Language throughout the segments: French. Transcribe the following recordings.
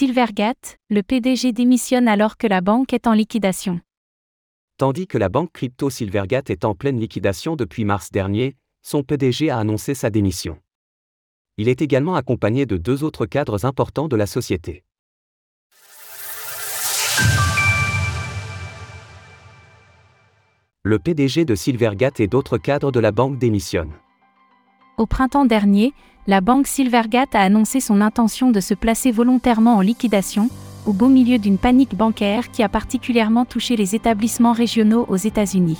Silvergate, le PDG démissionne alors que la banque est en liquidation. Tandis que la banque crypto Silvergate est en pleine liquidation depuis mars dernier, son PDG a annoncé sa démission. Il est également accompagné de deux autres cadres importants de la société. Le PDG de Silvergate et d'autres cadres de la banque démissionnent. Au printemps dernier, la banque Silvergate a annoncé son intention de se placer volontairement en liquidation, au beau milieu d'une panique bancaire qui a particulièrement touché les établissements régionaux aux États-Unis.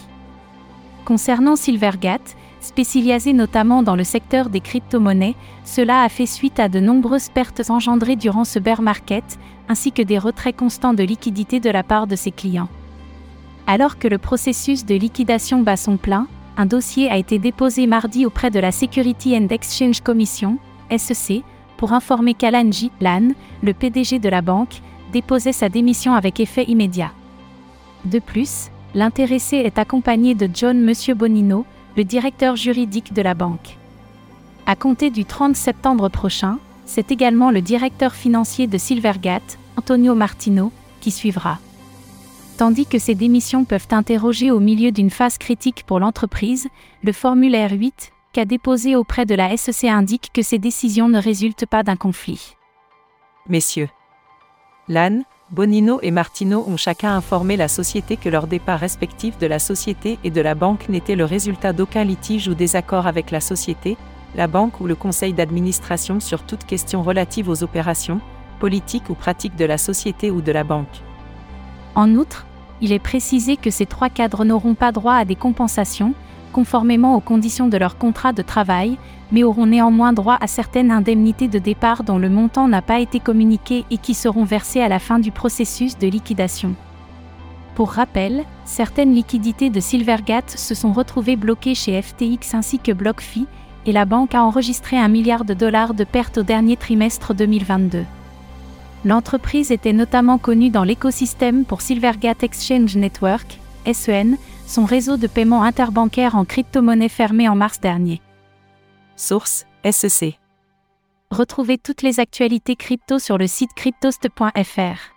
Concernant Silvergate, spécialisé notamment dans le secteur des crypto-monnaies, cela a fait suite à de nombreuses pertes engendrées durant ce bear market, ainsi que des retraits constants de liquidités de la part de ses clients. Alors que le processus de liquidation bat son plein, un dossier a été déposé mardi auprès de la Security and Exchange Commission, SEC, pour informer qu'Alan J. Lan, le PDG de la banque, déposait sa démission avec effet immédiat. De plus, l'intéressé est accompagné de John Monsieur Bonino, le directeur juridique de la banque. À compter du 30 septembre prochain, c'est également le directeur financier de Silvergate, Antonio Martino, qui suivra. Tandis que ces démissions peuvent interroger au milieu d'une phase critique pour l'entreprise, le formulaire 8, qu'a déposé auprès de la SEC indique que ces décisions ne résultent pas d'un conflit. Messieurs, Lan, Bonino et Martino ont chacun informé la société que leur départ respectif de la société et de la banque n'était le résultat d'aucun litige ou désaccord avec la société, la banque ou le conseil d'administration sur toute question relative aux opérations, politiques ou pratiques de la société ou de la banque. En outre, il est précisé que ces trois cadres n'auront pas droit à des compensations, conformément aux conditions de leur contrat de travail, mais auront néanmoins droit à certaines indemnités de départ dont le montant n'a pas été communiqué et qui seront versées à la fin du processus de liquidation. Pour rappel, certaines liquidités de Silvergate se sont retrouvées bloquées chez FTX ainsi que BlockFi, et la banque a enregistré un milliard de dollars de pertes au dernier trimestre 2022. L'entreprise était notamment connue dans l'écosystème pour Silvergate Exchange Network, SEN, son réseau de paiement interbancaire en crypto-monnaie fermé en mars dernier. Source SEC. Retrouvez toutes les actualités crypto sur le site cryptost.fr.